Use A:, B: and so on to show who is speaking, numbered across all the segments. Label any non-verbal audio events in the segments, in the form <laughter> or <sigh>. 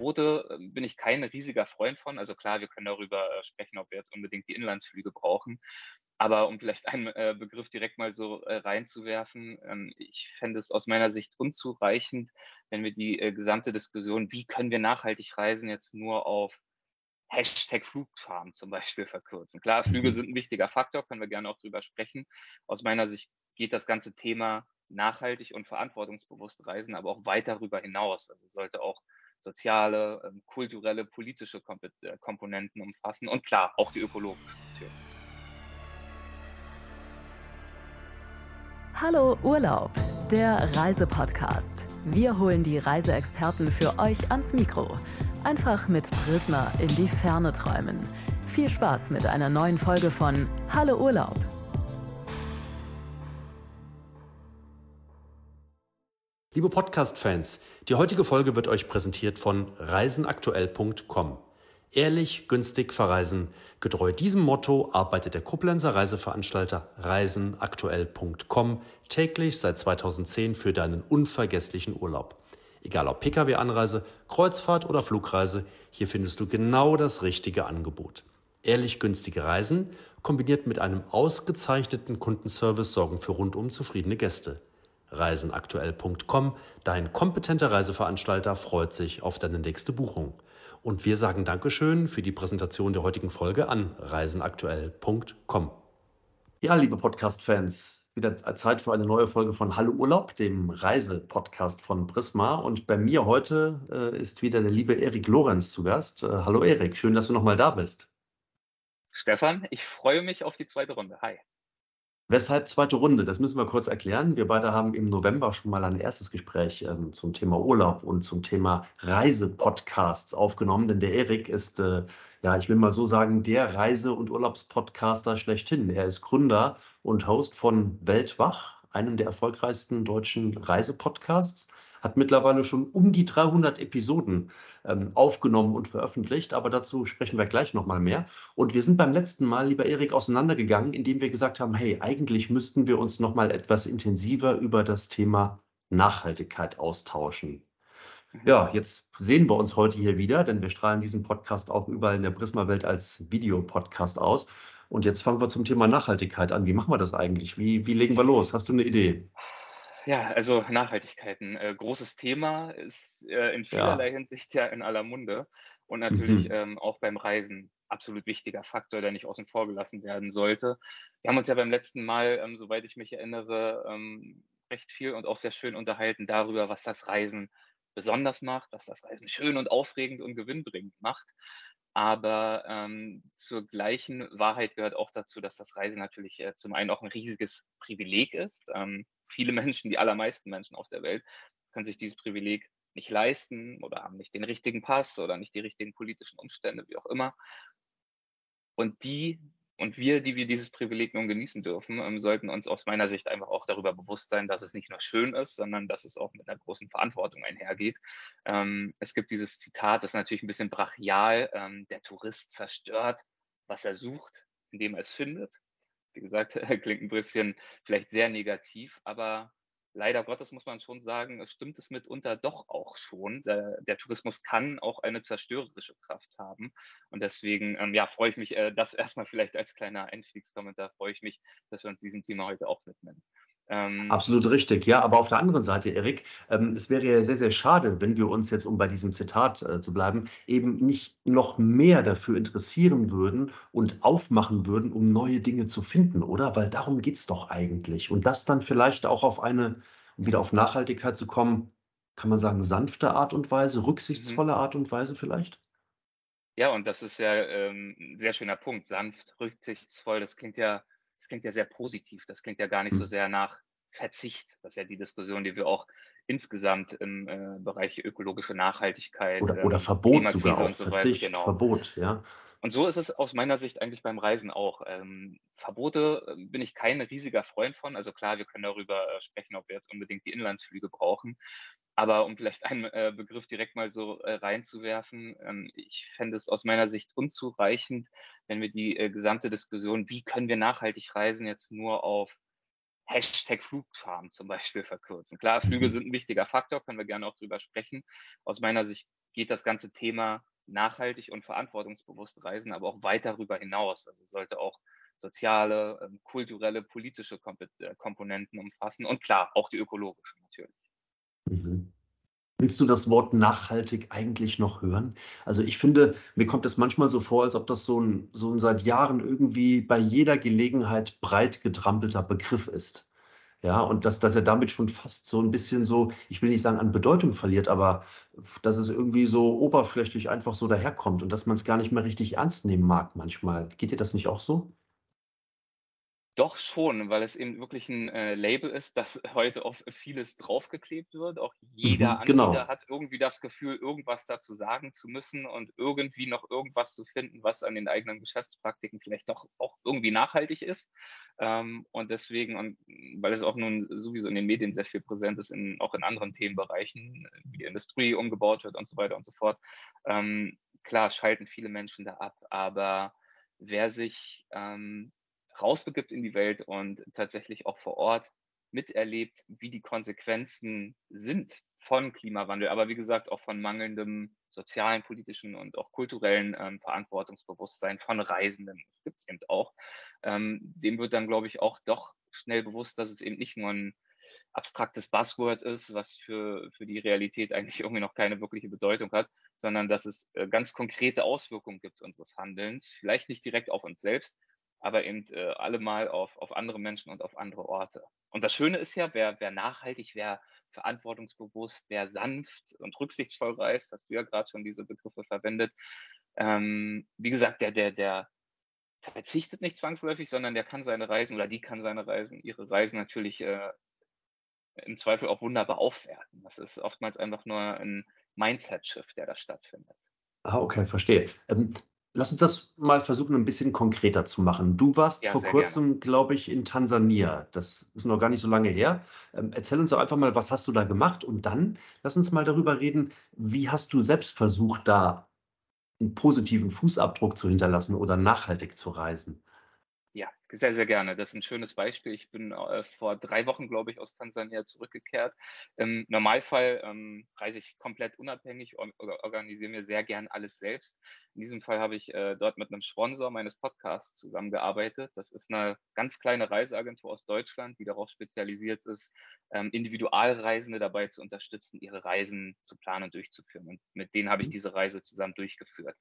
A: Verbote äh, bin ich kein riesiger Freund von. Also klar, wir können darüber äh, sprechen, ob wir jetzt unbedingt die Inlandsflüge brauchen. Aber um vielleicht einen äh, Begriff direkt mal so äh, reinzuwerfen, ähm, ich fände es aus meiner Sicht unzureichend, wenn wir die äh, gesamte Diskussion, wie können wir nachhaltig reisen, jetzt nur auf Hashtag Flugfarm zum Beispiel verkürzen. Klar, Flüge
B: Mhm.
A: sind ein wichtiger Faktor, können wir gerne auch drüber sprechen. Aus meiner Sicht geht das ganze Thema nachhaltig und verantwortungsbewusst reisen, aber auch weit darüber hinaus. Also es sollte auch soziale, ähm, kulturelle, politische Kompe- äh, Komponenten umfassen und klar, auch die ökologischen natürlich.
C: Hallo Urlaub, der Reisepodcast. Wir holen die Reiseexperten für euch ans Mikro. Einfach mit Prisma in die Ferne träumen. Viel Spaß mit einer neuen Folge von Hallo Urlaub.
B: Liebe Podcast-Fans, die heutige Folge wird euch präsentiert von reisenaktuell.com. Ehrlich, günstig verreisen. Getreu diesem Motto arbeitet der Koblenzer Reiseveranstalter reisenaktuell.com täglich seit 2010 für deinen unvergesslichen Urlaub. Egal ob Pkw-Anreise, Kreuzfahrt oder Flugreise, hier findest du genau das richtige Angebot. Ehrlich günstige Reisen kombiniert mit einem ausgezeichneten Kundenservice sorgen für rundum zufriedene Gäste. Reisenaktuell.com, dein kompetenter Reiseveranstalter freut sich auf deine nächste Buchung. Und wir sagen Dankeschön für die Präsentation der heutigen Folge an reisenaktuell.com. Ja, liebe Podcast-Fans, wieder Zeit für eine neue Folge von Hallo Urlaub, dem Reisepodcast von Prisma. Und bei mir heute äh, ist wieder der liebe Erik Lorenz zu Gast. Äh, hallo Erik, schön, dass du nochmal da bist.
A: Stefan, ich freue mich auf die zweite Runde. Hi.
B: Weshalb zweite Runde? Das müssen wir kurz erklären. Wir beide haben im November schon mal ein erstes Gespräch ähm, zum Thema Urlaub und zum Thema Reisepodcasts aufgenommen, denn der Erik ist, äh, ja, ich will mal so sagen, der Reise- und Urlaubspodcaster schlechthin. Er ist Gründer und Host von Weltwach, einem der erfolgreichsten deutschen Reisepodcasts hat mittlerweile schon um die 300 Episoden ähm, aufgenommen und veröffentlicht, aber dazu sprechen wir gleich nochmal mehr. Und wir sind beim letzten Mal, lieber Erik, auseinandergegangen, indem wir gesagt haben, hey, eigentlich müssten wir uns nochmal etwas intensiver über das Thema Nachhaltigkeit austauschen. Ja, jetzt sehen wir uns heute hier wieder, denn wir strahlen diesen Podcast auch überall in der Prisma-Welt als Videopodcast aus. Und jetzt fangen wir zum Thema Nachhaltigkeit an. Wie machen wir das eigentlich? Wie, wie legen wir los? Hast du eine Idee?
A: Ja, also Nachhaltigkeit, ein äh, großes Thema, ist äh, in
B: Ja.
A: vielerlei Hinsicht ja in aller Munde und natürlich
B: Mhm.
A: ähm, auch beim Reisen absolut wichtiger Faktor, der nicht außen vor gelassen werden sollte. Wir haben uns ja beim letzten Mal, ähm, soweit ich mich erinnere, ähm, recht viel und auch sehr schön unterhalten darüber, was das Reisen besonders macht, was das Reisen schön und aufregend und gewinnbringend macht. Aber ähm, zur gleichen Wahrheit gehört auch dazu, dass das Reisen natürlich äh, zum einen auch ein riesiges Privileg ist. Ähm, viele Menschen, die allermeisten Menschen auf der Welt, können sich dieses Privileg nicht leisten oder haben nicht den richtigen Pass oder nicht die richtigen politischen Umstände, wie auch immer. Und die und wir, die wir dieses Privileg nun genießen dürfen, ähm, sollten uns aus meiner Sicht einfach auch darüber bewusst sein, dass es nicht nur schön ist, sondern dass es auch mit einer großen Verantwortung einhergeht. Ähm, es gibt dieses Zitat, das ist natürlich ein bisschen brachial, ähm, der Tourist zerstört, was er sucht, indem er es findet. Wie gesagt, <laughs> klingt ein bisschen vielleicht sehr negativ, aber leider Gottes muss man schon sagen, es stimmt es mitunter doch auch schon. Der, der Tourismus kann auch eine zerstörerische Kraft haben. Und deswegen ähm, ja, freue ich mich, äh, das erstmal vielleicht als kleiner Einstiegskommentar, freue ich mich, dass wir uns diesem Thema heute auch widmen. Ähm,
B: Absolut richtig, ja, aber auf der anderen Seite, Erik, ähm, es wäre ja sehr, sehr schade, wenn wir uns jetzt, um bei diesem Zitat äh, zu bleiben, eben nicht noch mehr dafür interessieren würden und aufmachen würden, um neue Dinge zu finden, oder? Weil darum geht es doch eigentlich. Und das dann vielleicht auch auf eine, um wieder auf Nachhaltigkeit zu kommen, kann man sagen, sanfte Art und Weise, rücksichtsvolle Art und Weise vielleicht?
A: Ja, und das ist ja ähm, ein sehr schöner Punkt. Sanft, rücksichtsvoll, das klingt ja das klingt ja sehr positiv. Das klingt ja gar nicht so hm. sehr nach Verzicht. Das ist ja die Diskussion, die wir auch insgesamt im äh, Bereich ökologische Nachhaltigkeit
B: oder, oder ähm, Verbot sogar auch, so Verzicht, genau. Verbot, ja.
A: Und so ist es aus meiner Sicht eigentlich beim Reisen auch. Ähm, Verbote äh, bin ich kein riesiger Freund von. Also klar, wir können darüber äh, sprechen, ob wir jetzt unbedingt die Inlandsflüge brauchen. Aber um vielleicht <laughs> einen äh, Begriff direkt mal so äh, reinzuwerfen, ähm, ich fände es aus meiner Sicht unzureichend, wenn wir die äh, gesamte Diskussion, wie können wir nachhaltig reisen, jetzt nur auf Hashtag Flugfarm zum Beispiel <laughs> verkürzen. Klar, Flüge mhm. sind ein wichtiger Faktor, können wir gerne auch drüber sprechen. Aus meiner Sicht geht das ganze Thema nachhaltig und verantwortungsbewusst reisen, aber auch weit darüber hinaus. Also sollte auch soziale, ähm, kulturelle, politische äh, Komponenten umfassen und klar, auch die ökologischen natürlich.
B: Mhm. Willst du das Wort nachhaltig eigentlich noch hören? Also ich finde, mir kommt es manchmal so vor, als ob das so ein, so ein seit Jahren irgendwie bei jeder Gelegenheit breit getrampelter Begriff ist. Ja, und dass, dass er damit schon fast so ein bisschen so, ich will nicht sagen an Bedeutung verliert, aber dass es irgendwie so oberflächlich einfach so daherkommt und dass man es gar nicht mehr richtig ernst nehmen mag manchmal. Geht dir das nicht auch so?
A: Doch schon, weil es eben wirklich ein äh, Label ist, das <laughs> heute auf vieles draufgeklebt wird. Auch jeder mhm, genau. Anbieter hat irgendwie das Gefühl, irgendwas dazu sagen zu müssen und irgendwie noch irgendwas zu finden, was an den eigenen Geschäftspraktiken vielleicht doch auch irgendwie nachhaltig ist. Ähm, und deswegen, und weil es auch nun sowieso in den Medien sehr viel präsent ist, in, auch in anderen Themenbereichen, wie die Industrie umgebaut wird und so weiter und so fort, ähm, klar schalten viele Menschen da ab, aber wer sich ähm, rausbegibt in die Welt und tatsächlich auch vor Ort miterlebt, wie die Konsequenzen sind von Klimawandel, aber wie gesagt auch von mangelndem sozialen, politischen und auch kulturellen ähm, Verantwortungsbewusstsein von Reisenden. Das gibt es eben auch. Ähm, dem wird dann, glaube ich, auch doch schnell bewusst, dass es eben nicht nur ein abstraktes Buzzword ist, was für, für die Realität eigentlich irgendwie noch keine wirkliche Bedeutung hat, sondern dass es äh, ganz konkrete Auswirkungen gibt unseres Handelns, vielleicht nicht direkt auf uns selbst, aber eben äh, alle mal auf, auf andere Menschen und auf andere Orte. Und das Schöne ist ja, wer, wer nachhaltig, wer verantwortungsbewusst, wer sanft und rücksichtsvoll reist, hast du ja gerade schon diese Begriffe verwendet, ähm, wie gesagt, der, der, der verzichtet nicht zwangsläufig, sondern der kann seine Reisen oder die kann seine Reisen, ihre Reisen natürlich äh, im Zweifel auch wunderbar aufwerten. Das ist oftmals einfach nur ein Mindset-Shift, der da stattfindet.
B: Ah, okay, verstehe. Ähm, Lass uns das mal versuchen, ein bisschen konkreter zu machen. Du warst Ja, vor kurzem, glaube ich, in Tansania. Das ist noch gar nicht so lange her. Ähm, erzähl uns doch einfach mal, was hast du da gemacht? Und dann lass uns mal darüber reden, wie hast du selbst versucht, da einen positiven Fußabdruck zu hinterlassen oder nachhaltig zu reisen?
A: Ja, sehr, sehr gerne. Das ist ein schönes Beispiel. Ich bin äh, vor drei Wochen, glaube ich, aus Tansania zurückgekehrt. Im Normalfall ähm, reise ich komplett unabhängig und organisiere mir sehr gern alles selbst. In diesem Fall habe ich äh, dort mit einem Sponsor meines Podcasts zusammengearbeitet. Das ist eine ganz kleine Reiseagentur aus Deutschland, die darauf spezialisiert ist, ähm, Individualreisende dabei zu unterstützen, ihre Reisen zu planen und durchzuführen. Und mit denen habe ich mhm. diese Reise zusammen durchgeführt.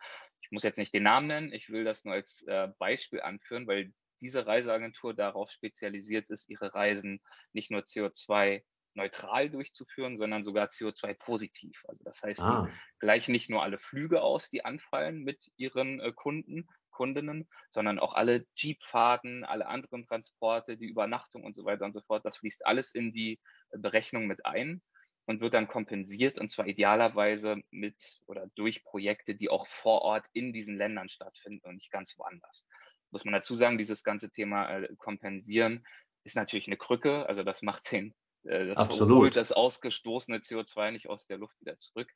A: Ich muss jetzt nicht den Namen nennen, ich will das nur als äh, Beispiel anführen, weil diese Reiseagentur darauf spezialisiert ist, ihre Reisen nicht nur CO2 neutral durchzuführen, sondern sogar CO2 positiv. Also das heißt, ah. die gleichen nicht nur alle Flüge aus, die anfallen mit ihren äh, Kunden, Kundinnen, sondern auch alle Jeepfahrten, alle anderen Transporte, die Übernachtung und so weiter und so fort. Das fließt alles in die Berechnung mit ein und wird dann kompensiert und zwar idealerweise mit oder durch Projekte, die auch vor Ort in diesen Ländern stattfinden und nicht ganz woanders muss man dazu sagen, dieses ganze Thema äh, Kompensieren ist natürlich eine Krücke. Also das macht den, äh, das Absolut. holt das ausgestoßene CO2 nicht aus der Luft wieder zurück,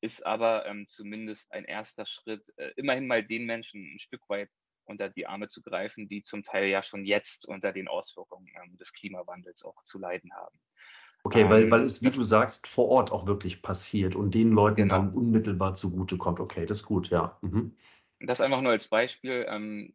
A: ist aber ähm, zumindest ein erster Schritt, äh, immerhin mal den Menschen ein Stück weit unter die Arme zu greifen, die zum Teil ja schon jetzt unter den Auswirkungen ähm, des Klimawandels auch zu leiden haben.
B: Okay, weil, ähm, weil es, wie du sagst, vor Ort auch wirklich passiert und den Leuten genau. dann unmittelbar zugutekommt. Okay, das ist gut, ja. Mhm.
A: Das einfach nur als Beispiel. Ähm,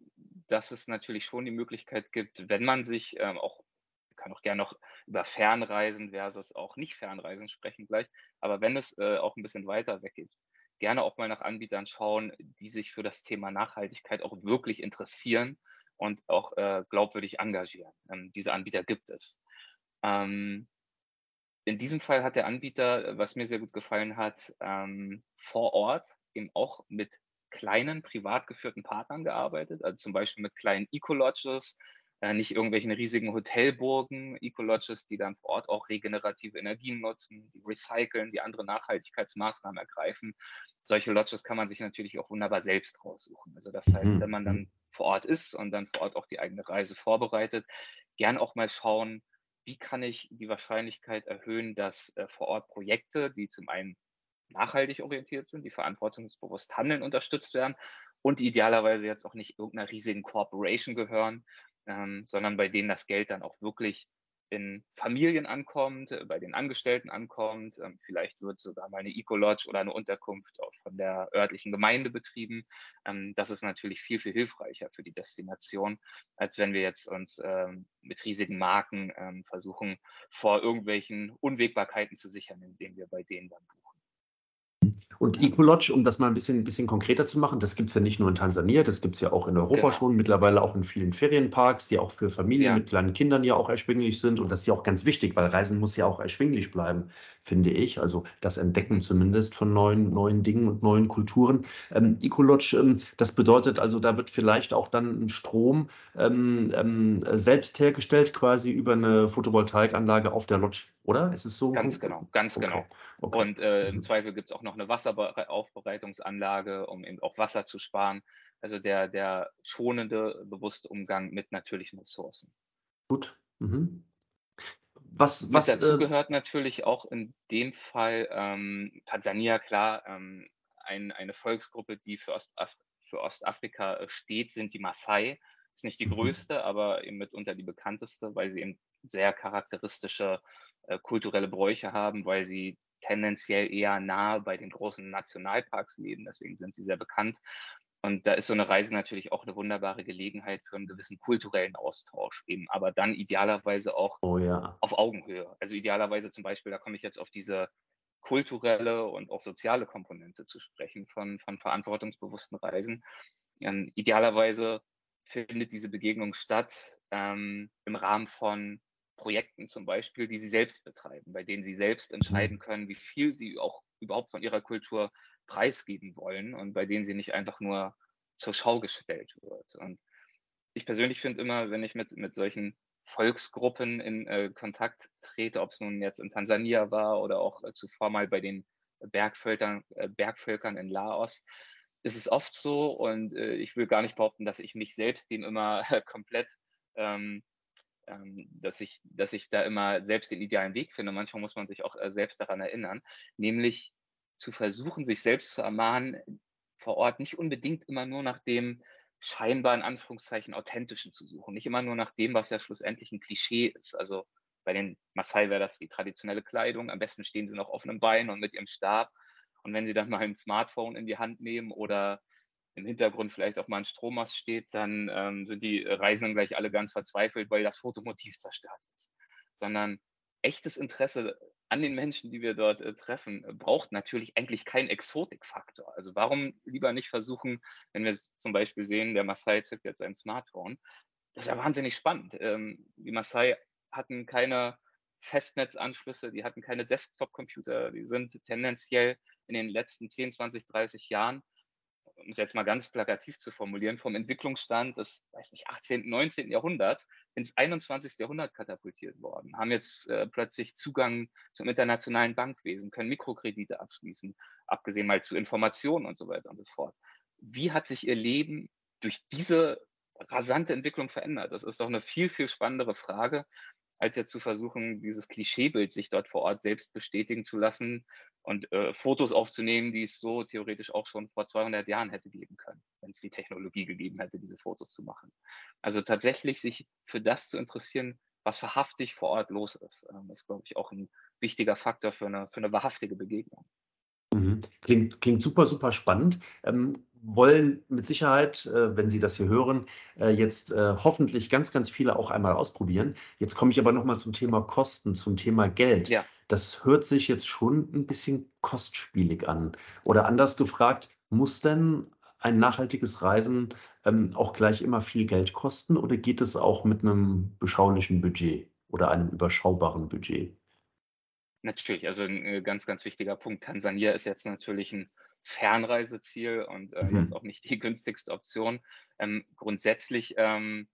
A: dass es natürlich schon die Möglichkeit gibt, wenn man sich ähm, auch, ich kann auch gerne noch über Fernreisen versus auch nicht Fernreisen sprechen gleich, aber wenn es äh, auch ein bisschen weiter weg gibt, gerne auch mal nach Anbietern schauen, die sich für das Thema Nachhaltigkeit auch wirklich interessieren und auch äh, glaubwürdig engagieren. Ähm, diese Anbieter gibt es. Ähm, in diesem Fall hat der Anbieter, was mir sehr gut gefallen hat, ähm, vor Ort eben auch mit kleinen privat geführten Partnern gearbeitet, also zum Beispiel mit kleinen Eco-Lodges, äh, nicht irgendwelchen riesigen Hotelburgen, Ecolodges, die dann vor Ort auch regenerative Energien nutzen, die recyceln, die andere Nachhaltigkeitsmaßnahmen ergreifen. Solche Lodges kann man sich natürlich auch wunderbar selbst raussuchen. Also das heißt, mhm. wenn man dann mhm. vor Ort ist und dann vor Ort auch die eigene Reise vorbereitet, gern auch mal schauen, wie kann ich die Wahrscheinlichkeit erhöhen, dass äh, vor Ort Projekte, die zum einen nachhaltig orientiert sind, die verantwortungsbewusst handeln, unterstützt werden und idealerweise jetzt auch nicht irgendeiner riesigen Corporation gehören, ähm, sondern bei denen das Geld dann auch wirklich in Familien ankommt, äh, bei den Angestellten ankommt. Ähm, vielleicht wird sogar mal eine Eco-Lodge oder eine Unterkunft auch von der örtlichen Gemeinde betrieben. Ähm, das ist natürlich viel, viel hilfreicher für die Destination, als wenn wir jetzt uns ähm, mit riesigen Marken versuchen, vor irgendwelchen Unwägbarkeiten zu sichern, indem wir bei denen dann buchen.
B: Und Ecolodge, um das mal ein bisschen, ein bisschen konkreter zu machen, das gibt es ja nicht nur in Tansania, das gibt es ja auch in Europa genau. schon, mittlerweile auch in vielen Ferienparks, die auch für Familien ja. mit kleinen Kindern ja auch erschwinglich sind. Und das ist ja auch ganz wichtig, weil Reisen muss ja auch erschwinglich bleiben, finde ich. Also das Entdecken zumindest von neuen, neuen Dingen und neuen Kulturen. Ähm, Ecolodge, ähm, das bedeutet also, da wird vielleicht auch dann ein Strom ähm, ähm, selbst hergestellt, quasi über eine Photovoltaikanlage auf der Lodge, oder? Ist es so?
A: Ganz genau, ganz okay. genau. Okay. Und äh, im mhm. Zweifel gibt es auch noch eine Wasser Wasseraufbereitungsanlage, um eben auch Wasser zu sparen. Also der, der schonende, bewusste Umgang mit natürlichen Ressourcen.
B: Gut. Mhm.
A: Was, was dazu äh, gehört natürlich auch in dem Fall ähm, Tansania, klar, ähm, ein, eine Volksgruppe, die für, Ostaf für Ostafrika äh, steht, sind die Maasai. Ist nicht die mhm. größte, aber eben mitunter die bekannteste, weil sie eben sehr charakteristische äh, kulturelle Bräuche haben, weil sie tendenziell eher nahe bei den großen Nationalparks leben. Deswegen sind sie sehr bekannt. Und da ist so eine Reise natürlich auch eine wunderbare Gelegenheit für einen gewissen kulturellen Austausch eben, aber dann idealerweise auch oh, ja. auf Augenhöhe. Also idealerweise zum Beispiel, da komme ich jetzt auf diese kulturelle und auch soziale Komponente zu sprechen von, von verantwortungsbewussten Reisen. Ähm, idealerweise findet diese Begegnung statt ähm, im Rahmen von Projekten zum Beispiel, die sie selbst betreiben, bei denen sie selbst mhm. entscheiden können, wie viel sie auch überhaupt von ihrer Kultur preisgeben wollen und bei denen sie nicht einfach nur zur Schau gestellt wird. Und ich persönlich finde immer, wenn ich mit, mit solchen Volksgruppen in äh, Kontakt trete, ob es nun jetzt in Tansania war oder auch äh, zuvor mal bei den Bergvölkern, äh, Bergvölkern in Laos, ist es oft so und äh, ich will gar nicht behaupten, dass ich mich selbst dem immer <laughs> komplett ähm, ähm, dass, ich, dass ich da immer selbst den idealen Weg finde. Manchmal muss man sich auch äh, selbst daran erinnern, nämlich zu versuchen, sich selbst zu ermahnen, vor Ort nicht unbedingt immer nur nach dem scheinbar in Anführungszeichen authentischen zu suchen, nicht immer nur nach dem, was ja schlussendlich ein Klischee ist. Also bei den Maasai wäre das die traditionelle Kleidung. Am besten stehen sie noch auf einem Bein und mit ihrem Stab. Und wenn sie dann mal ein Smartphone in die Hand nehmen oder im Hintergrund vielleicht auch mal ein Strommast steht, dann ähm, sind die Reisenden gleich alle ganz verzweifelt, weil das Fotomotiv zerstört ist. Sondern echtes Interesse an den Menschen, die wir dort äh, treffen, braucht natürlich eigentlich keinen Exotikfaktor. Also warum lieber nicht versuchen, wenn wir zum Beispiel sehen, der Maasai zückt jetzt sein Smartphone, das ist ja wahnsinnig spannend. Ähm, die Maasai hatten keine Festnetzanschlüsse, die hatten keine Desktop-Computer, die sind tendenziell in den letzten 10, 20, 30 Jahren um es jetzt mal ganz plakativ zu formulieren, vom Entwicklungsstand des, weiß nicht, 18., 19. Jahrhunderts ins 21. Jahrhundert katapultiert worden, haben jetzt äh, plötzlich Zugang zum internationalen Bankwesen, können Mikrokredite abschließen, abgesehen mal zu Informationen und so weiter und so fort. Wie hat sich ihr Leben durch diese rasante Entwicklung verändert? Das ist doch eine viel, viel spannendere Frage, als jetzt zu versuchen, dieses Klischeebild sich dort vor Ort selbst bestätigen zu lassen und äh, Fotos aufzunehmen, die es so theoretisch auch schon vor 200 Jahren hätte geben können, wenn es die Technologie gegeben hätte, diese Fotos zu machen. Also tatsächlich sich für das zu interessieren, was wahrhaftig vor Ort los ist, ähm, ist, glaube ich, auch ein wichtiger Faktor für eine, für eine wahrhaftige Begegnung.
B: Mhm. Klingt, klingt super, super spannend. Ähm, wollen mit Sicherheit, äh, wenn Sie das hier hören, äh, jetzt äh, hoffentlich ganz, ganz viele auch einmal ausprobieren. Jetzt komme ich aber nochmal zum Thema Kosten, zum Thema Geld. Ja. Das hört sich jetzt schon ein bisschen kostspielig an. Oder anders gefragt, muss denn ein nachhaltiges Reisen ähm, auch gleich immer viel Geld kosten oder geht es auch mit einem beschaulichen Budget oder einem überschaubaren Budget?
A: Natürlich, also ein äh, ganz, ganz wichtiger Punkt. Tansania ist jetzt natürlich ein Fernreiseziel und äh, mhm. jetzt auch nicht die günstigste Option. Ähm, grundsätzlich ähm,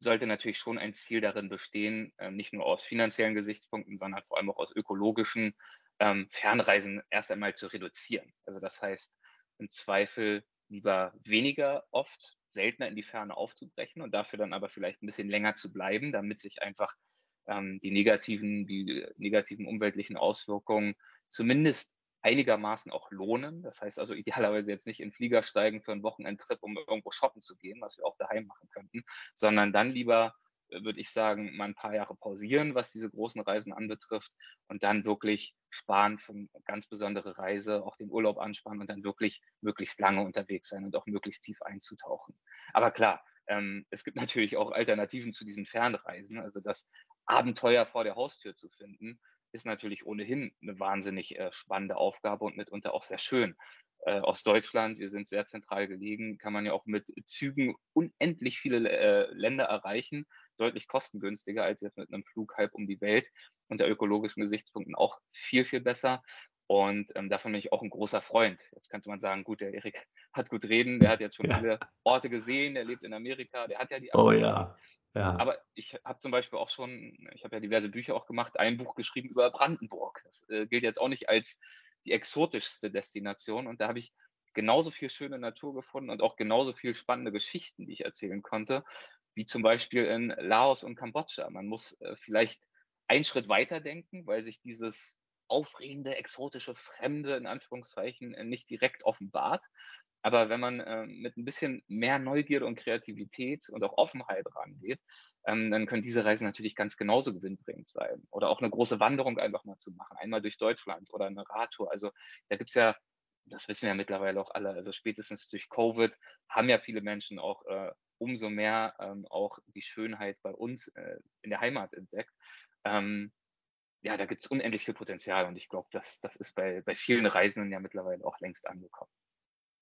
A: sollte natürlich schon ein Ziel darin bestehen, äh, nicht nur aus finanziellen Gesichtspunkten, sondern vor allem auch aus ökologischen ähm, Fernreisen erst einmal zu reduzieren. Also das heißt, im Zweifel lieber weniger oft, seltener in die Ferne aufzubrechen und dafür dann aber vielleicht ein bisschen länger zu bleiben, damit sich einfach ähm, die negativen, die negativen umweltlichen Auswirkungen zumindest einigermaßen auch lohnen. Das heißt also idealerweise jetzt nicht in Flieger steigen für einen Wochenendtrip, um irgendwo shoppen zu gehen, was wir auch daheim machen könnten, sondern dann lieber, äh, würde ich sagen, mal ein paar Jahre pausieren, was diese großen Reisen anbetrifft und dann wirklich sparen für eine ganz besondere Reise, auch den Urlaub ansparen und dann wirklich möglichst lange unterwegs sein und auch möglichst tief einzutauchen. Aber klar, ähm, es gibt <laughs> natürlich auch Alternativen zu diesen Fernreisen, also das Abenteuer vor der Haustür zu finden ist natürlich ohnehin eine wahnsinnig äh, spannende Aufgabe und mitunter auch sehr schön. Äh, aus Deutschland, wir sind sehr zentral gelegen, kann man ja auch mit Zügen unendlich viele äh, Länder erreichen, deutlich kostengünstiger als jetzt mit einem Flug halb um die Welt, unter ökologischen Gesichtspunkten auch viel, viel besser. Und ähm, davon bin ich auch ein großer Freund. Jetzt könnte man sagen, gut, der Erik hat gut reden, der hat jetzt schon ja. viele Orte gesehen, der lebt in Amerika, der hat ja die
B: Oh ja. Ja.
A: Aber ich habe zum Beispiel auch schon, ich habe ja diverse Bücher auch gemacht, ein Buch geschrieben über Brandenburg. Das äh, gilt jetzt auch nicht als die exotischste Destination. Und da habe ich genauso viel schöne Natur gefunden und auch genauso viel spannende Geschichten, die ich erzählen konnte, wie zum Beispiel in Laos und Kambodscha. Man muss äh, vielleicht einen Schritt weiter denken, weil sich dieses aufregende, exotische, fremde, in Anführungszeichen, äh, nicht direkt offenbart. Aber wenn man äh, mit ein bisschen mehr Neugierde und Kreativität und auch Offenheit rangeht, ähm, dann können diese Reisen natürlich ganz genauso gewinnbringend sein. Oder auch eine große Wanderung einfach mal zu machen, einmal durch Deutschland oder eine Radtour. Also da gibt es ja, das wissen ja mittlerweile auch alle, also spätestens durch Covid haben ja viele Menschen auch äh, umso mehr ähm, auch die Schönheit bei uns äh, in der Heimat entdeckt. Ähm, ja, da gibt es unendlich viel Potenzial und ich glaube, das, das ist bei, bei vielen Reisenden ja mittlerweile auch längst angekommen.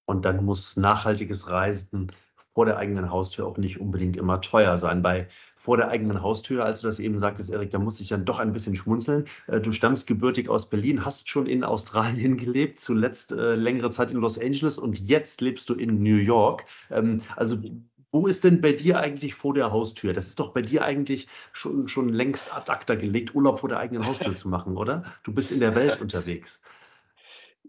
B: Und dann muss nachhaltiges Reisen vor der eigenen Haustür auch nicht unbedingt immer teuer sein. Bei vor der eigenen Haustür, als du das eben sagtest, Erik, da muss ich dann doch ein bisschen schmunzeln. Äh, du stammst gebürtig aus Berlin, hast schon in Australien <laughs> gelebt, zuletzt äh, längere Zeit in Los Angeles und jetzt lebst du in New York. Ähm, also wo ist denn bei dir eigentlich vor der Haustür? Das ist doch bei dir eigentlich schon, schon längst ad acta gelegt, Urlaub vor der eigenen Haustür zu machen, oder? Du bist in der Welt <laughs> unterwegs.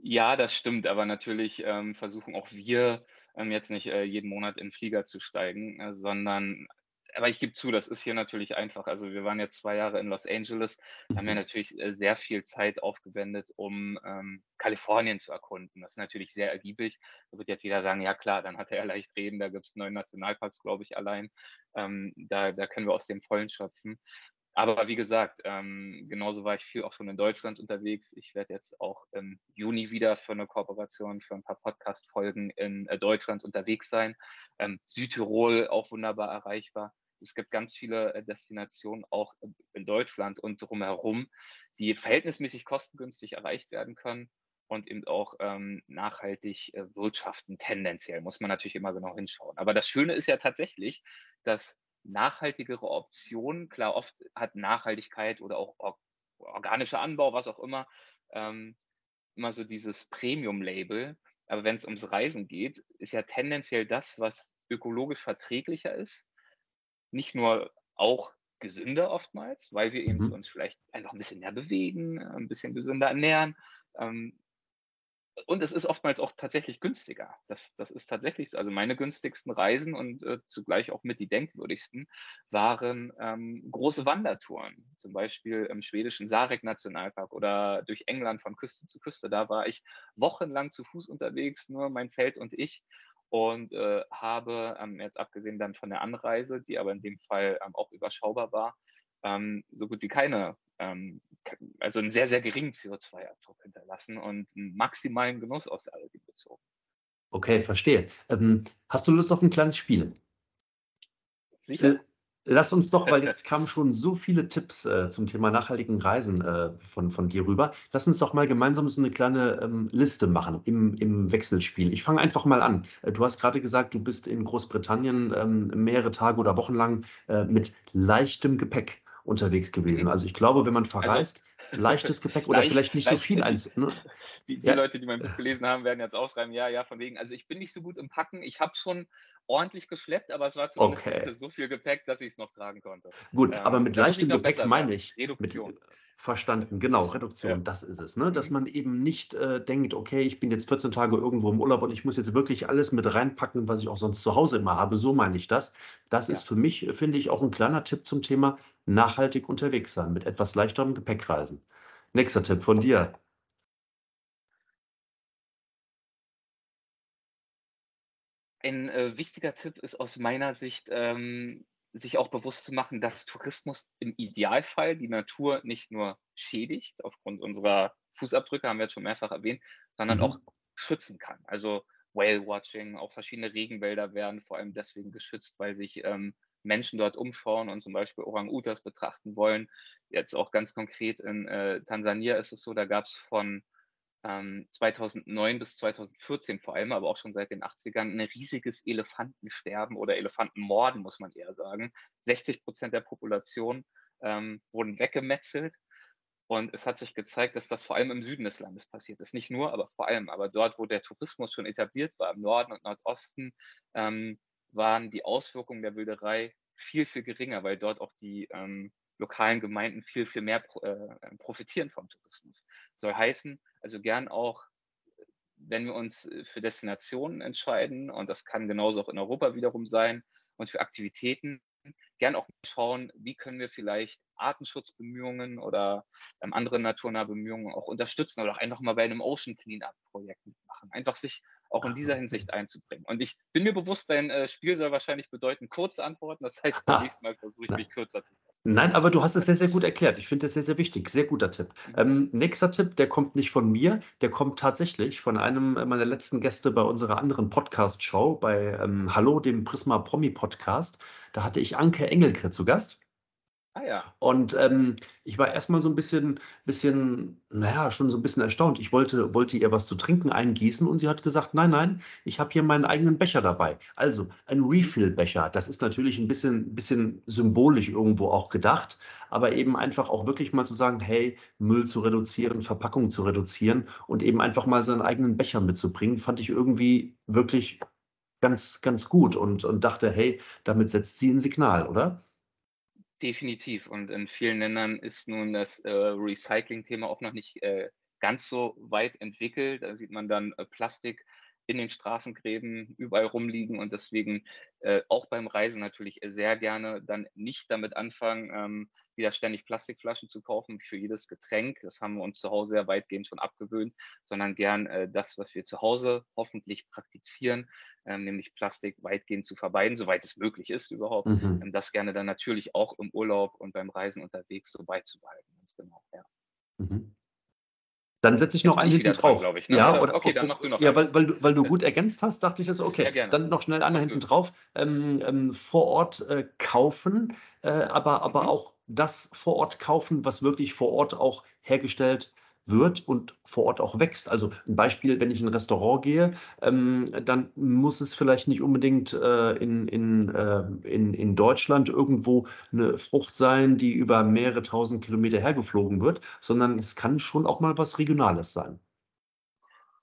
A: Ja, das stimmt, aber natürlich ähm, versuchen auch wir ähm, jetzt nicht äh, jeden Monat in 'n Flieger zu steigen, äh, sondern aber ich gebe zu, das ist hier natürlich einfach. Also, wir waren jetzt zwei Jahre in Los Angeles, haben ja mhm. natürlich, äh, sehr viel Zeit aufgewendet, um, ähm, Kalifornien zu erkunden. Das ist natürlich sehr ergiebig. Da wird jetzt jeder sagen: „Ja klar, dann hat er ja leicht reden, da gibt es neun Nationalparks, glaube ich, allein. Ähm, da da können wir aus dem Vollen schöpfen.“ Aber wie gesagt, ähm, genauso war ich viel auch schon in Deutschland unterwegs. Ich werde jetzt auch im Juni wieder für eine Kooperation, für ein paar Podcast-Folgen in äh, Deutschland unterwegs sein. Ähm, Südtirol auch wunderbar erreichbar. Es gibt ganz viele äh, Destinationen auch in Deutschland und drumherum, die verhältnismäßig kostengünstig erreicht werden können und eben auch ähm, nachhaltig äh, wirtschaften, tendenziell, muss man natürlich immer genau hinschauen. Aber das Schöne ist ja tatsächlich, dass nachhaltigere Optionen. Klar, oft hat Nachhaltigkeit oder auch or organischer Anbau, was auch immer, ähm, immer so dieses Premium-Label. Aber wenn es ums Reisen geht, ist ja tendenziell das, was ökologisch verträglicher ist, nicht nur auch gesünder oftmals, weil wir eben mhm. uns vielleicht einfach ein bisschen mehr bewegen, ein bisschen gesünder ernähren, ähm, und es ist oftmals auch tatsächlich günstiger. Das, das ist tatsächlich so. Also meine günstigsten Reisen und äh, zugleich auch mit die denkwürdigsten waren ähm, große Wandertouren. Zum Beispiel im schwedischen Sarek-Nationalpark oder durch England von Küste zu Küste. Da war ich wochenlang zu Fuß unterwegs, nur mein Zelt und ich. Und äh, habe, ähm, jetzt abgesehen dann von der Anreise, die aber in dem Fall ähm, auch überschaubar war, ähm, so gut wie keine also einen sehr, sehr geringen CO2-Abdruck hinterlassen und einen maximalen Genuss aus der Allergie bezogen.
B: Okay, verstehe. Ähm, hast du Lust auf ein kleines Spiel?
A: Sicher. Äh,
B: lass uns doch, weil jetzt <laughs> kamen schon so viele Tipps äh, zum Thema nachhaltigen Reisen äh, von, von dir rüber. Lass uns doch mal gemeinsam so eine kleine ähm, Liste machen im, im Wechselspiel. Ich fange einfach mal an. Äh, du hast gerade gesagt, du bist in Großbritannien ähm, mehrere Tage oder Wochen lang äh, mit leichtem Gepäck unterwegs gewesen. Also ich glaube, wenn man also verreist, also, <laughs> leichtes Gepäck oder leicht, vielleicht nicht leicht, so viel eins.
A: Ne? <laughs> Die, die ja. Leute, die mein Buch gelesen haben, werden jetzt aufschreiben, ja, ja, von wegen. Also ich bin nicht so gut im Packen. Ich habe schon ordentlich geschleppt, aber es war zumindest
B: Okay.
A: so viel Gepäck, dass ich es noch tragen konnte.
B: Gut, aber
A: Ähm,
B: mit
A: muss ich
B: leichtem Gepäck
A: besser
B: meine ich mit
A: Reduktion.
B: verstanden, genau,
A: Ja.
B: Reduktion, das ist es, ne? Dass
A: Mhm.
B: man eben nicht, äh, denkt: „Okay, ich bin jetzt 14 Tage irgendwo im Urlaub und ich muss jetzt wirklich alles mit reinpacken, was ich auch sonst zu Hause immer habe.“ So meine ich das. Das
A: Ja.
B: ist für mich, äh, finde ich, auch 'n kleiner Tipp zum Thema nachhaltig unterwegs sein, mit etwas leichterem Gepäck reisen. Nächster Tipp von dir.
A: Ein, äh, wichtiger Tipp ist aus meiner Sicht, ähm, sich auch bewusst zu machen, dass Tourismus im Idealfall die Natur nicht nur schädigt aufgrund unserer Fußabdrücke, haben wir jetzt schon mehrfach erwähnt, sondern auch
B: Mhm.
A: schützen kann. Also, Whale Watching, auch verschiedene Regenwälder werden vor allem deswegen geschützt, weil sich, ähm, Menschen dort umschauen und zum Beispiel Orang-Utans betrachten wollen. Jetzt auch ganz konkret in, äh, Tansania ist es so, da gab's von, ähm, 2009 bis 2014 vor allem, aber auch schon seit den 80ern 'n riesiges Elefantensterben oder Elefantenmorden, muss man eher sagen. 60% der Population, ähm, wurden weggemetzelt und es hat sich gezeigt, dass das vor allem im Süden des Landes passiert ist. Nicht nur, aber vor allem. Aber dort, wo der Tourismus schon etabliert war, im Norden und Nordosten, ähm, waren die Auswirkungen der Wilderei viel, viel geringer, weil dort auch die, ähm, lokalen Gemeinden viel, viel mehr pro äh, profitieren vom Tourismus. Soll heißen, also gern auch, wenn wir uns, äh, für Destinationen entscheiden, und das kann genauso auch in Europa wiederum sein, und für Aktivitäten, gern auch schauen, wie können wir vielleicht Artenschutzbemühungen oder, ähm, andere naturnahe Bemühungen auch unterstützen oder auch einfach mal bei 'nem Ocean Cleanup Projekt mitmachen. Einfach sich auch in
B: Ah,
A: dieser. Hinsicht einzubringen. Und ich bin mir bewusst, dein, äh, Spiel soll wahrscheinlich bedeuten, kurze Antworten. Das heißt, beim nächsten Mal versuche ich
B: Na
A: mich kürzer zu fassen.
B: Nein, aber du hast es sehr, sehr gut erklärt. Ich finde das sehr, sehr wichtig. Sehr guter Tipp.
A: Mhm.
B: Ähm, nächster Tipp, der kommt nicht von mir, der kommt tatsächlich von einem, meiner letzten Gäste bei unserer anderen Podcast-Show bei, ähm, Hallo, dem Prisma Promi Podcast. Da hatte ich Anke Engelke zu Gast.
A: Ah ja.
B: Und, ähm, ich war erst mal so 'n bisschen bisschen na ja, schon so 'n bisschen erstaunt. Ich wollte wollte ihr was zu trinken eingießen und sie hat gesagt: „Nein, nein, ich habe hier meinen eigenen Becher dabei.“ Also, ein. Refill-Becher. Das ist natürlich 'n bisschen bisschen symbolisch irgendwo auch gedacht, aber eben einfach auch wirklich mal zu sagen: „Hey, Müll zu reduzieren, Verpackung zu reduzieren“ und eben einfach mal seinen eigenen Becher mitzubringen, fand ich irgendwie wirklich ganz ganz gut und und dachte: „Hey, damit setzt sie 'n Signal“, oder?
A: Definitiv. Und in vielen Ländern ist nun das, äh, Recycling-Thema auch noch nicht, äh, ganz so weit entwickelt. Da sieht man dann, äh, Plastik in den Straßengräben überall rumliegen und deswegen, äh, auch beim Reisen natürlich, sehr gerne dann nicht damit anfangen, ähm, wieder ständig Plastikflaschen zu kaufen für jedes Getränk. Das haben wir uns zu Hause ja weitgehend schon abgewöhnt, sondern gern, äh, das, was wir zu Hause hoffentlich praktizieren, ähm, nämlich Plastik weitgehend zu vermeiden, soweit es möglich ist überhaupt.
B: Mhm.
A: Ähm, das gerne dann natürlich auch im Urlaub und beim Reisen unterwegs so beizubehalten, ganz genau, ja.
B: Mhm. Dann setze ich
A: Jetzt
B: noch einen hinten
A: dran,
B: drauf.
A: glaube ich, ne?
B: Ja,
A: Oder okay, dann
B: o
A: mach du noch
B: ja, weil weil du weil du gut <laughs> ergänzt hast, dachte ich das okay,
A: Ja,
B: dann noch schnell einer hinten drauf. Ähm, ähm, vor Ort, äh, kaufen, äh, aber aber
A: Mhm.
B: auch das vor Ort kaufen, was wirklich vor Ort auch hergestellt wird und vor Ort auch wächst. Also, 'n Beispiel, wenn ich in 'n Restaurant gehe, ähm, dann muss es vielleicht nicht unbedingt, äh, in in, äh in in Deutschland irgendwo 'ne Frucht sein, die über mehrere 1.000 Kilometer hergeflogen wird, sondern es kann schon auch mal was Regionales sein.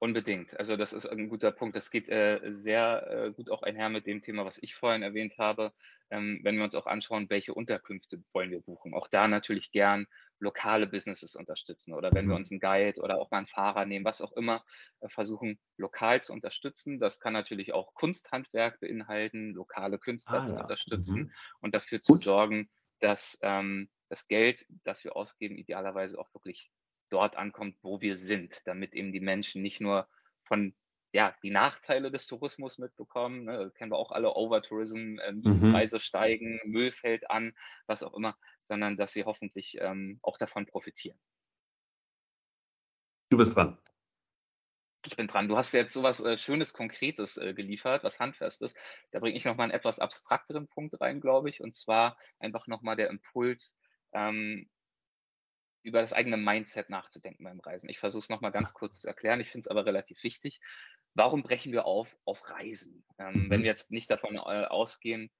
A: Unbedingt. Also, das ist 'n guter Punkt. Das geht, äh, sehr, äh, gut auch einher mit dem Thema, was ich vorhin erwähnt habe. Ähm, wenn wir uns auch anschauen, welche Unterkünfte wollen wir buchen. Auch da natürlich gern lokale Businesses unterstützen oder wenn wir
B: Mhm.
A: uns 'n Guide oder auch mal 'n Fahrer nehmen, was auch immer, äh, versuchen, lokal zu unterstützen. Das kann natürlich auch Kunsthandwerk beinhalten, lokale Künstler
B: Ah
A: zu
B: ja,
A: unterstützen
B: mhm.
A: und dafür zu
B: Gut.
A: sorgen, dass, ähm, das Geld, das wir ausgeben, idealerweise auch wirklich dort ankommt, wo wir sind, damit eben die Menschen nicht nur von ja, die Nachteile des Tourismus mitbekommen, ne? Das kennen wir auch alle, Overtourism, äh,
B: Mhm.
A: Mietpreise steigen, Müll fällt an, was auch immer, sondern dass sie hoffentlich, ähm, auch davon profitieren.
B: Du bist dran.
A: Ich bin dran. Du hast jetzt so was, äh, Schönes, Konkretes, äh, geliefert, was Handfestes. Da bringe ich noch mal 'n etwas abstrakteren Punkt rein, glaube ich, und zwar einfach noch mal der Impuls, ähm über das eigene Mindset nachzudenken beim Reisen. Ich versuche es noch mal ganz kurz zu erklären, ich finde es aber relativ wichtig. Warum brechen wir auf auf Reisen? Ähm, wenn wir
B: Mhm.
A: jetzt nicht davon, äh, ausgehen: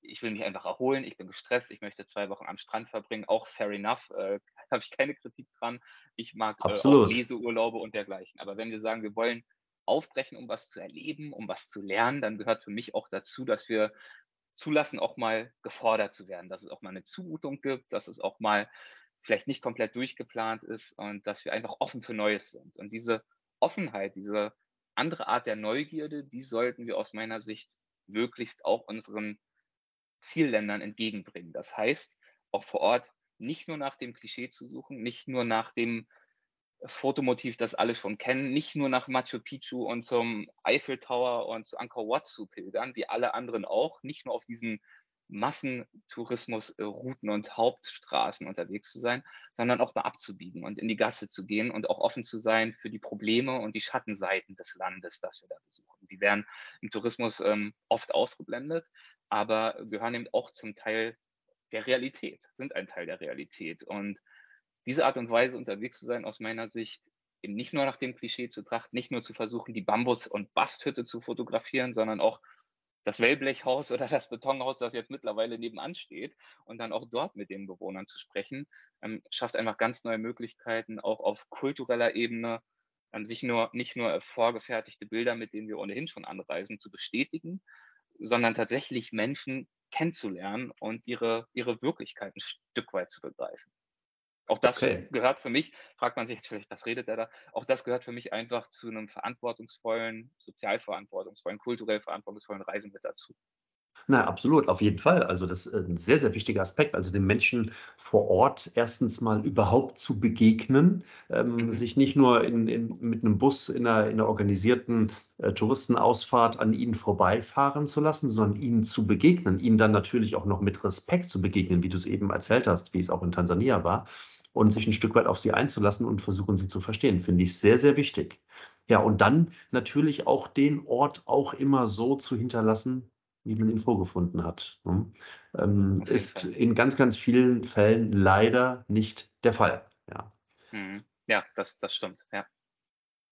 A: „Ich will mich einfach erholen, ich bin gestresst, ich möchte 2 Wochen am Strand verbringen“, auch fair enough, äh, <laughs> habe ich keine Kritik dran. Ich mag, äh. Leseurlaube und dergleichen. Aber wenn wir sagen, wir wollen aufbrechen, um was zu erleben, um was zu lernen, dann gehört für mich auch dazu, dass wir zulassen, auch mal gefordert zu werden, dass es auch mal eine Zumutung gibt, dass es auch mal vielleicht nicht komplett durchgeplant ist und dass wir einfach offen für Neues sind. Und diese Offenheit, diese andere Art der Neugierde, die sollten wir aus meiner Sicht möglichst auch unseren Zielländern entgegenbringen. Das heißt, auch vor Ort nicht nur nach dem Klischee zu suchen, nicht nur nach dem Fotomotiv, das alle schon kennen, nicht nur nach Machu Picchu und zum Eiffel Tower und zu Angkor Wat zu pilgern, wie alle anderen auch, nicht nur auf diesen Massentourismusrouten und Hauptstraßen unterwegs zu sein, sondern auch mal abzubiegen und in die Gasse zu gehen und auch offen zu sein für die Probleme und die Schattenseiten des Landes, das wir da besuchen. Die werden im Tourismus ähm, oft ausgeblendet, aber gehören eben auch zum Teil der Realität, sind ein Teil der Realität. Und diese Art und Weise unterwegs zu sein, aus meiner Sicht, eben nicht nur nach dem Klischee zu trachten, nicht nur zu versuchen, die Bambus- und Basthütte zu fotografieren, sondern auch das Wellblechhaus <laughs> oder das Betonhaus, das jetzt mittlerweile nebenan steht und dann auch dort mit den Bewohnern zu sprechen, ähm, schafft einfach ganz neue Möglichkeiten, auch auf kultureller Ebene, ähm, sich nur nicht nur vorgefertigte Bilder, mit denen wir ohnehin schon anreisen, zu bestätigen, sondern tatsächlich Menschen kennenzulernen und ihre, ihre Wirklichkeit ein Stück weit zu begreifen. Auch das okay. gehört für mich, fragt man sich vielleicht, was redet der da? Auch das gehört für mich einfach zu einem verantwortungsvollen, sozial verantwortungsvollen, kulturell verantwortungsvollen Reisen mit dazu.
B: Na, absolut, auf jeden Fall. Also das ist ein sehr, sehr wichtiger Aspekt. Also den Menschen vor Ort erstens mal überhaupt zu begegnen, ähm, mhm. sich nicht nur in, in, mit einem Bus in einer, in einer organisierten äh, Touristenausfahrt an ihnen vorbeifahren zu lassen, sondern ihnen zu begegnen, ihnen dann natürlich auch noch mit Respekt zu begegnen, wie du es eben erzählt hast, wie es auch in Tansania war und sich ein Stück weit auf sie einzulassen und versuchen, sie zu verstehen. Finde ich sehr, sehr wichtig. Ja, und dann natürlich auch den Ort auch immer so zu hinterlassen, wie man ihn vorgefunden hat. Ne? Ähm, ist in ganz, ganz vielen Fällen leider nicht der Fall. Ja,
A: mhm. ja das, das stimmt. Ja.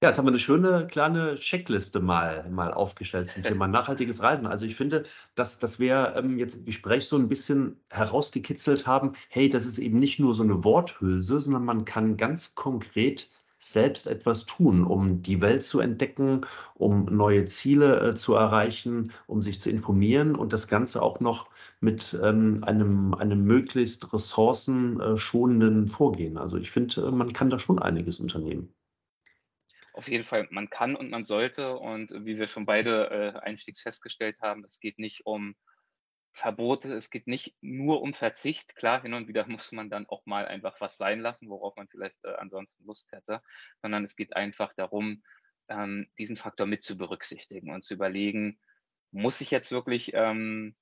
B: Ja, jetzt haben wir eine schöne kleine Checkliste mal, mal aufgestellt zum Thema <laughs> nachhaltiges Reisen. Also ich finde, dass, dass wir ähm, jetzt im Gespräch so ein bisschen herausgekitzelt haben, hey, das ist eben nicht nur so eine Worthülse, sondern man kann ganz konkret selbst etwas tun, um die Welt zu entdecken, um neue Ziele äh, zu erreichen, um sich zu informieren und das Ganze auch noch mit ähm, einem, einem möglichst ressourcenschonenden Vorgehen. Also ich finde, man kann da schon einiges unternehmen.
A: Auf jeden Fall, man kann und man sollte. Und wie wir schon beide äh, einstiegs festgestellt haben, es geht nicht um Verbote, es geht nicht nur um Verzicht. Klar, hin und wieder <laughs> muss man dann auch mal einfach was sein lassen, worauf man vielleicht äh, ansonsten Lust hätte, sondern es geht einfach darum, ähm, diesen Faktor mit zu berücksichtigen und zu überlegen, muss ich jetzt wirklich ähm,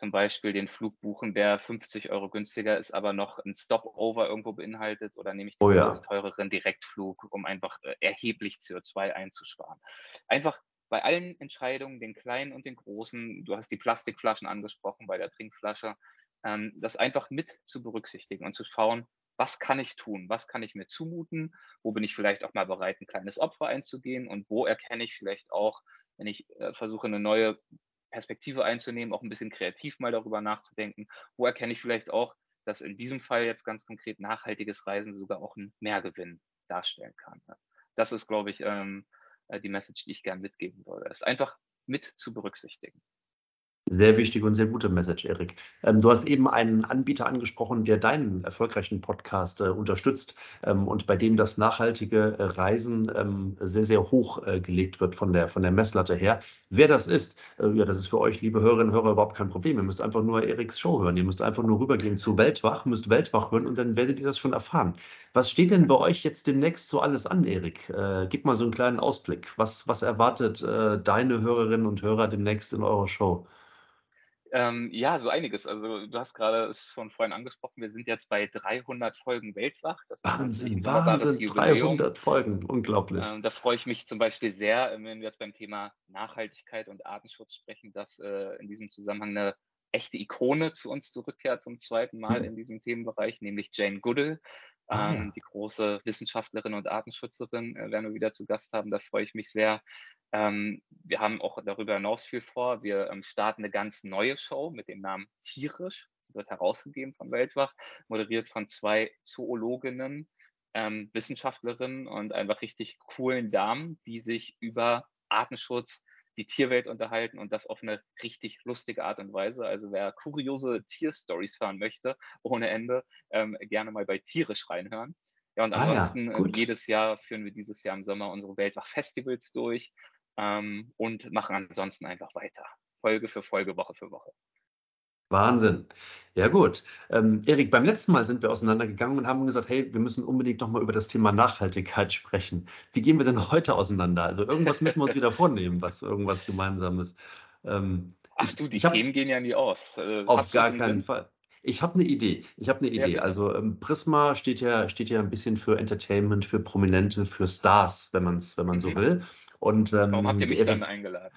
A: zum Beispiel den Flug buchen, der 50 Euro günstiger ist, aber noch ein Stopover irgendwo beinhaltet oder nehme ich den oh ja. teureren Direktflug, um einfach äh, erheblich CO2 einzusparen. Einfach bei allen Entscheidungen, den kleinen und den großen, du hast die Plastikflaschen angesprochen bei der Trinkflasche, ähm, das einfach mit zu berücksichtigen und zu schauen, was kann ich tun, was kann ich mir zumuten, wo bin ich vielleicht auch mal bereit, ein kleines Opfer einzugehen und wo erkenne ich vielleicht auch, wenn ich äh, versuche, eine neue Perspektive einzunehmen, auch ein bisschen kreativ mal darüber nachzudenken. Wo erkenne ich vielleicht auch, dass in diesem Fall jetzt ganz konkret nachhaltiges Reisen sogar auch einen Mehrgewinn darstellen kann. Das ist, glaube ich, ähm, äh, die Message, die ich gerne mitgeben würde. Es einfach mit zu berücksichtigen.
B: Sehr wichtige und sehr gute Message, Erik. Ähm, du hast eben einen Anbieter angesprochen, der deinen erfolgreichen Podcast äh, unterstützt ähm, und bei dem das nachhaltige äh, Reisen ähm, sehr, sehr hoch äh, gelegt wird von der, von der Messlatte her. Wer das ist, äh, ja, das ist für euch, liebe Hörerinnen und Hörer, überhaupt kein Problem. Ihr müsst einfach nur Eriks Show hören. Ihr müsst einfach nur rübergehen zu Weltwach, müsst Weltwach hören und dann werdet ihr das schon erfahren. Was steht denn bei euch jetzt demnächst so alles an, Erik? Äh, gib mal so einen kleinen Ausblick. Was, was erwartet deine Hörerinnen und Hörer demnächst in eurer Show?
A: Ähm, ja, so einiges. Also du hast gerade es schon vorhin angesprochen, wir sind jetzt bei 300 Folgen Weltwach.
B: Wahnsinn, Wahnsinn, 300 Folgen, unglaublich.
A: Ähm, da freue ich mich zum Beispiel sehr, wenn wir jetzt beim Thema Nachhaltigkeit und Artenschutz sprechen, dass äh, in diesem Zusammenhang eine echte Ikone zu uns zurückkehrt zum zweiten Mal mhm. in diesem Themenbereich, nämlich Jane Goodall, ah, ähm, ja. die große Wissenschaftlerin und Artenschützerin, äh, werden wir wieder zu Gast haben. Da freue ich mich sehr. Ähm, wir haben auch darüber hinaus viel vor. Wir ähm, starten eine ganz neue Show mit dem Namen Tierisch. Die wird herausgegeben von Weltwach, moderiert von zwei Zoologinnen, ähm, Wissenschaftlerinnen und einfach richtig coolen Damen, die sich über Artenschutz, die Tierwelt unterhalten und das auf eine richtig lustige Art und Weise. Also wer kuriose Tierstories hören möchte, ohne Ende, ähm, gerne mal bei Tierisch reinhören. Ja, und ansonsten ah ja, äh, jedes Jahr führen wir dieses Jahr im Sommer unsere Weltwach-Festivals durch ähm, und machen ansonsten einfach weiter. Folge für Folge, Woche für Woche.
B: Wahnsinn. Ja gut. Ähm, Erik, beim letzten Mal sind wir auseinandergegangen und haben gesagt, hey, wir müssen unbedingt nochmal über das Thema Nachhaltigkeit sprechen. Wie gehen wir denn heute auseinander? Also irgendwas müssen wir uns wieder vornehmen, was irgendwas Gemeinsames.
A: Ähm, Ach du, die ich Themen hab, gehen ja nie aus.
B: Äh, auf gar keinen Sinn? Fall. Ich habe eine Idee. Ich habe eine Idee. Ja, also ähm, Prisma steht ja, steht ja ein bisschen für Entertainment, für Prominente, für Stars, wenn man es, wenn man mhm. so will.
A: Und, ähm, Warum habt ihr mich Erik, dann eingeladen?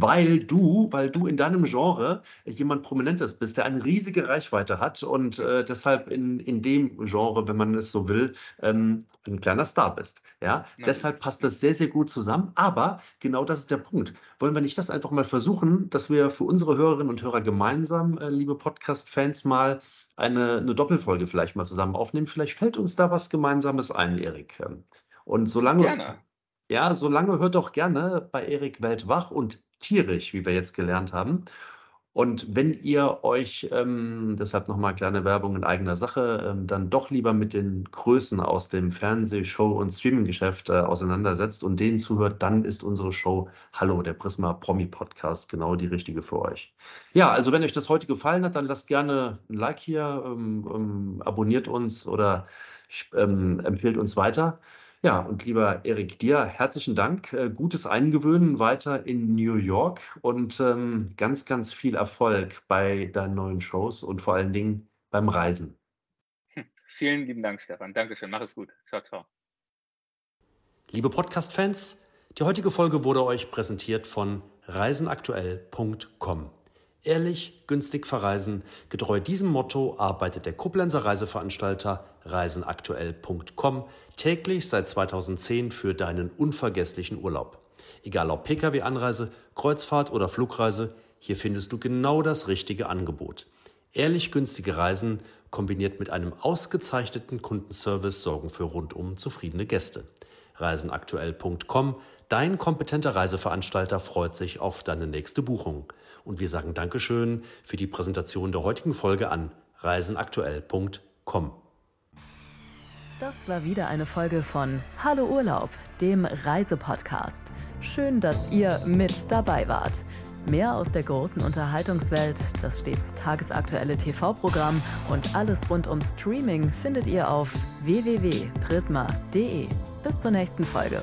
B: Weil du, weil du in deinem Genre jemand Prominentes bist, der eine riesige Reichweite hat und äh, deshalb in, in dem Genre, wenn man es so will, ähm, ein kleiner Star bist. Ja, deshalb passt das sehr, sehr gut zusammen. Aber genau das ist der Punkt. Wollen wir nicht das einfach mal versuchen, dass wir für unsere Hörerinnen und Hörer gemeinsam, äh, liebe Podcast-Fans, mal eine, eine Doppelfolge vielleicht mal zusammen aufnehmen? Vielleicht fällt uns da was Gemeinsames ein, Erik. Und solange, Gerne. Ja, solange hört doch gerne bei Erik Weltwach und tierisch, wie wir jetzt gelernt haben. Und wenn ihr euch, ähm, deshalb nochmal kleine Werbung in eigener Sache, ähm, dann doch lieber mit den Größen aus dem Fernseh-, Show- und Streaming-Geschäft äh, auseinandersetzt und denen zuhört, dann ist unsere Show Hallo, der Prisma Promi Podcast, genau die richtige für euch. Ja, also wenn euch das heute gefallen hat, dann lasst gerne ein Like hier, ähm, ähm abonniert uns oder ähm, empfehlt uns weiter. Ja, und lieber Erik, dir herzlichen Dank. Äh, gutes Eingewöhnen weiter in New York und ähm, ganz, ganz viel Erfolg bei deinen neuen Shows und vor allen Dingen beim Reisen. <laughs>
A: Vielen lieben Dank, Stefan. Dankeschön. Mach es gut. Ciao, ciao.
B: Liebe Podcast-Fans, die heutige Folge wurde euch präsentiert von reisenaktuell.com. Ehrlich, günstig verreisen. Getreu diesem Motto arbeitet der Koblenzer Reiseveranstalter reisenaktuell.com täglich seit 2010 für deinen unvergesslichen Urlaub. Egal ob Pkw-Anreise, Kreuzfahrt oder Flugreise, hier findest du genau das richtige Angebot. Ehrlich günstige Reisen kombiniert mit einem ausgezeichneten Kundenservice sorgen für rundum zufriedene Gäste. Reisenaktuell.com, dein kompetenter Reiseveranstalter freut sich auf deine nächste Buchung. Und wir sagen Dankeschön für die Präsentation der heutigen Folge an reisenaktuell.com.
C: Das war wieder eine Folge von Hallo Urlaub, dem Reisepodcast. Schön, dass ihr mit dabei wart. Mehr aus der großen Unterhaltungswelt, das stets tagesaktuelle TV-Programm und alles rund um Streaming findet ihr auf www.prisma.de. Bis zur nächsten Folge.